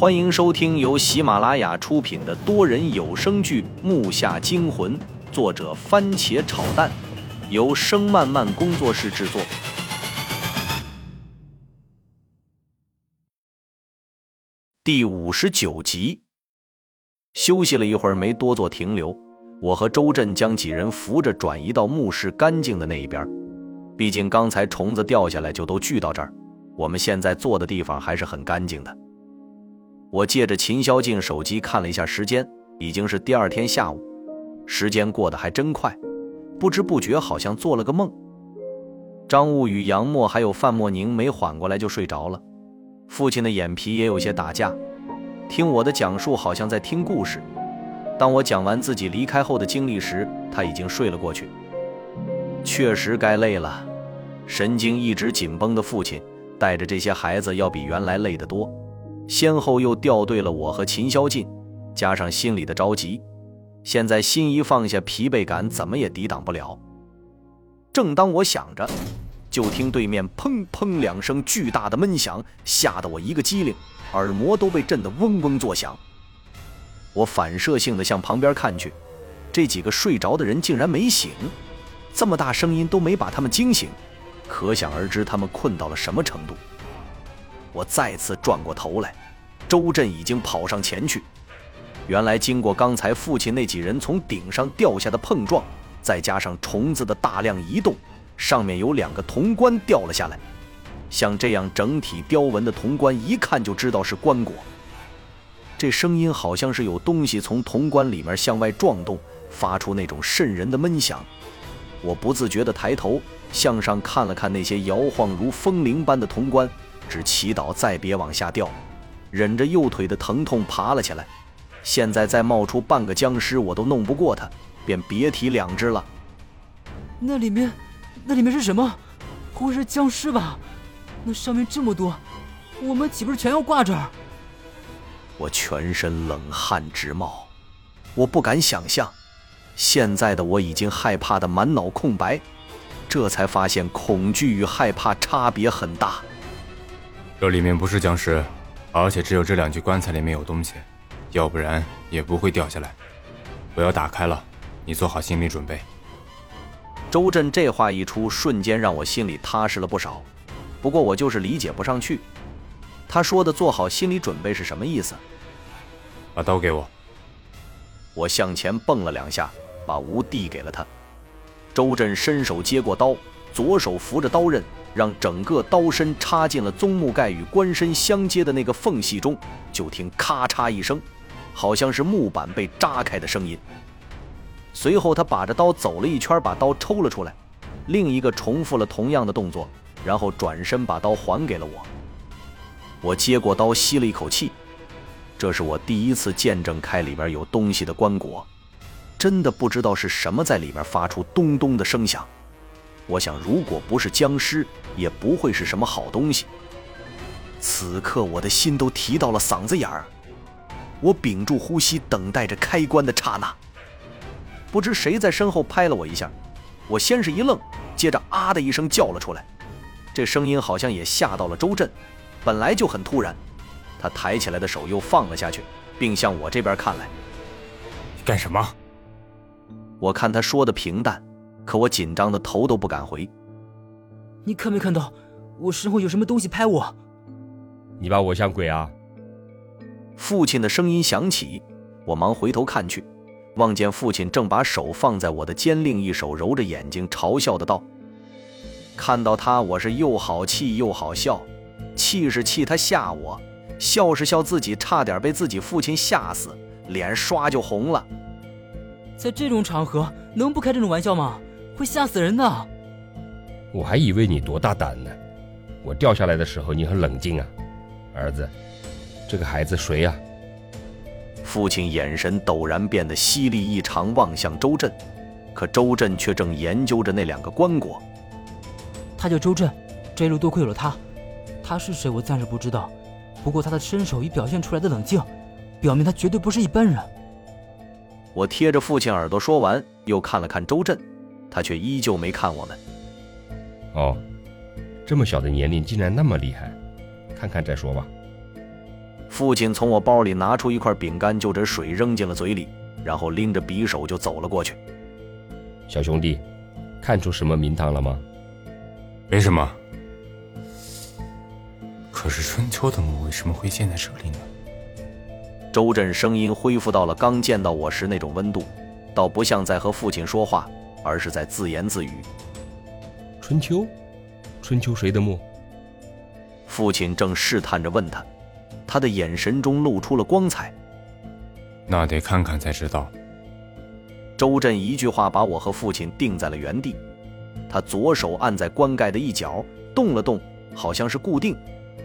欢迎收听由喜马拉雅出品的多人有声剧《木下惊魂》，作者番茄炒蛋，由声漫漫工作室制作。第五十九集，休息了一会儿，没多做停留。我和周震将几人扶着转移到墓室干净的那一边，毕竟刚才虫子掉下来就都聚到这儿，我们现在坐的地方还是很干净的。我借着秦霄静手机看了一下时间，已经是第二天下午，时间过得还真快，不知不觉好像做了个梦。张悟与杨默还有范莫宁没缓过来就睡着了，父亲的眼皮也有些打架，听我的讲述好像在听故事。当我讲完自己离开后的经历时，他已经睡了过去。确实该累了，神经一直紧绷的父亲带着这些孩子要比原来累得多，先后又掉队了我和秦霄晋，加上心里的着急，现在心一放下，疲惫感怎么也抵挡不了。正当我想着，就听对面砰砰两声巨大的闷响，吓得我一个机灵，耳膜都被震得嗡嗡作响。我反射性的向旁边看去，这几个睡着的人竟然没醒，这么大声音都没把他们惊醒，可想而知他们困到了什么程度。我再次转过头来，周震已经跑上前去。原来经过刚才父亲那几人从顶上掉下的碰撞，再加上虫子的大量移动，上面有两个铜棺掉了下来。像这样整体雕纹的铜棺，一看就知道是棺椁。这声音好像是有东西从铜棺里面向外撞动，发出那种瘆人的闷响。我不自觉地抬头向上看了看那些摇晃如风铃般的铜棺，只祈祷再别往下掉。忍着右腿的疼痛爬了起来。现在再冒出半个僵尸，我都弄不过他，便别提两只了。那里面，那里面是什么？不会是僵尸吧？那上面这么多，我们岂不是全要挂这儿？我全身冷汗直冒，我不敢想象，现在的我已经害怕的满脑空白，这才发现恐惧与害怕差别很大。这里面不是僵尸，而且只有这两具棺材里面有东西，要不然也不会掉下来。我要打开了，你做好心理准备。周震这话一出，瞬间让我心里踏实了不少。不过我就是理解不上去。他说的“做好心理准备”是什么意思？把刀给我。我向前蹦了两下，把吴递给了他。周震伸手接过刀，左手扶着刀刃，让整个刀身插进了棕木盖与棺身相接的那个缝隙中。就听咔嚓一声，好像是木板被扎开的声音。随后他把着刀走了一圈，把刀抽了出来。另一个重复了同样的动作，然后转身把刀还给了我。我接过刀，吸了一口气。这是我第一次见证开里边有东西的棺椁，真的不知道是什么在里面发出咚咚的声响。我想，如果不是僵尸，也不会是什么好东西。此刻我的心都提到了嗓子眼儿，我屏住呼吸，等待着开关的刹那。不知谁在身后拍了我一下，我先是一愣，接着啊的一声叫了出来。这声音好像也吓到了周震。本来就很突然，他抬起来的手又放了下去，并向我这边看来。干什么？我看他说的平淡，可我紧张的头都不敢回。你看没看到我身后有什么东西拍我？你把我像鬼啊？父亲的声音响起，我忙回头看去，望见父亲正把手放在我的肩，另一手揉着眼睛，嘲笑的道：“看到他，我是又好气又好笑。”气是气他吓我，笑是笑自己差点被自己父亲吓死，脸唰就红了。在这种场合能不开这种玩笑吗？会吓死人的。我还以为你多大胆呢，我掉下来的时候你很冷静啊，儿子，这个孩子谁呀？父亲眼神陡然变得犀利异常，望向周震，可周震却正研究着那两个棺椁。他叫周震，这一路多亏有了他。他是谁？我暂时不知道。不过他的身手与表现出来的冷静，表明他绝对不是一般人。我贴着父亲耳朵说完，又看了看周震，他却依旧没看我们。哦，这么小的年龄竟然那么厉害，看看再说吧。父亲从我包里拿出一块饼干，就着水扔进了嘴里，然后拎着匕首就走了过去。小兄弟，看出什么名堂了吗？没什么。可是春秋的墓为什么会建在这里呢？周震声音恢复到了刚见到我时那种温度，倒不像在和父亲说话，而是在自言自语。春秋，春秋谁的墓？父亲正试探着问他。他的眼神中露出了光彩，那得看看才知道。周震一句话把我和父亲定在了原地，他左手按在棺盖的一角，动了动，好像是固定，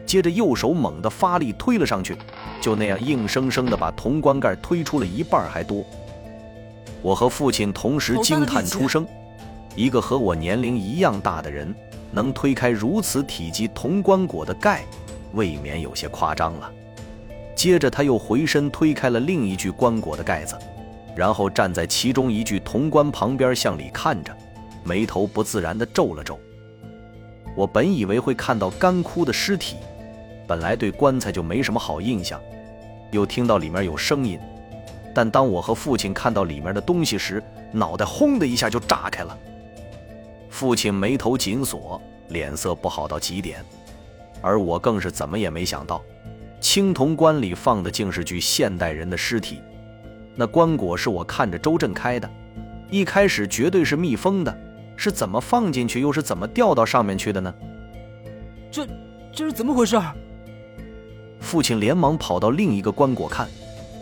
接着右手猛地发力推了上去，就那样硬生生地把铜棺盖推出了一半还多。我和父亲同时惊叹出声，一个和我年龄一样大的人能推开如此体积铜棺椁的盖。未免有些夸张了。接着，他又回身推开了另一具棺椁的盖子，然后站在其中一具铜棺旁边向里看着，眉头不自然地皱了皱。我本以为会看到干枯的尸体，本来对棺材就没什么好印象，又听到里面有声音，但当我和父亲看到里面的东西时，脑袋轰的一下就炸开了。父亲眉头紧锁，脸色不好到极点。而我更是怎么也没想到，青铜棺里放的竟是具现代人的尸体。那棺椁是我看着周震开的，一开始绝对是密封的，是怎么放进去，又是怎么掉到上面去的呢？这这是怎么回事？父亲连忙跑到另一个棺椁看，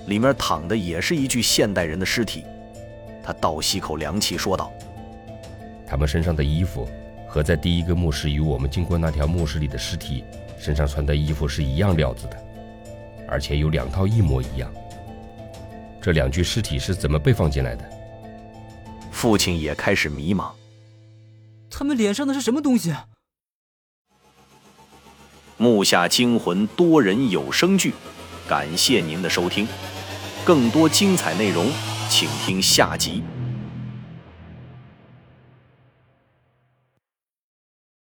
里面躺的也是一具现代人的尸体。他倒吸口凉气，说道：“他们身上的衣服。”和在第一个墓室与我们经过那条墓室里的尸体身上穿的衣服是一样料子的，而且有两套一模一样。这两具尸体是怎么被放进来的？父亲也开始迷茫。他们脸上的是什么东西？木下惊魂多人有声剧，感谢您的收听，更多精彩内容，请听下集。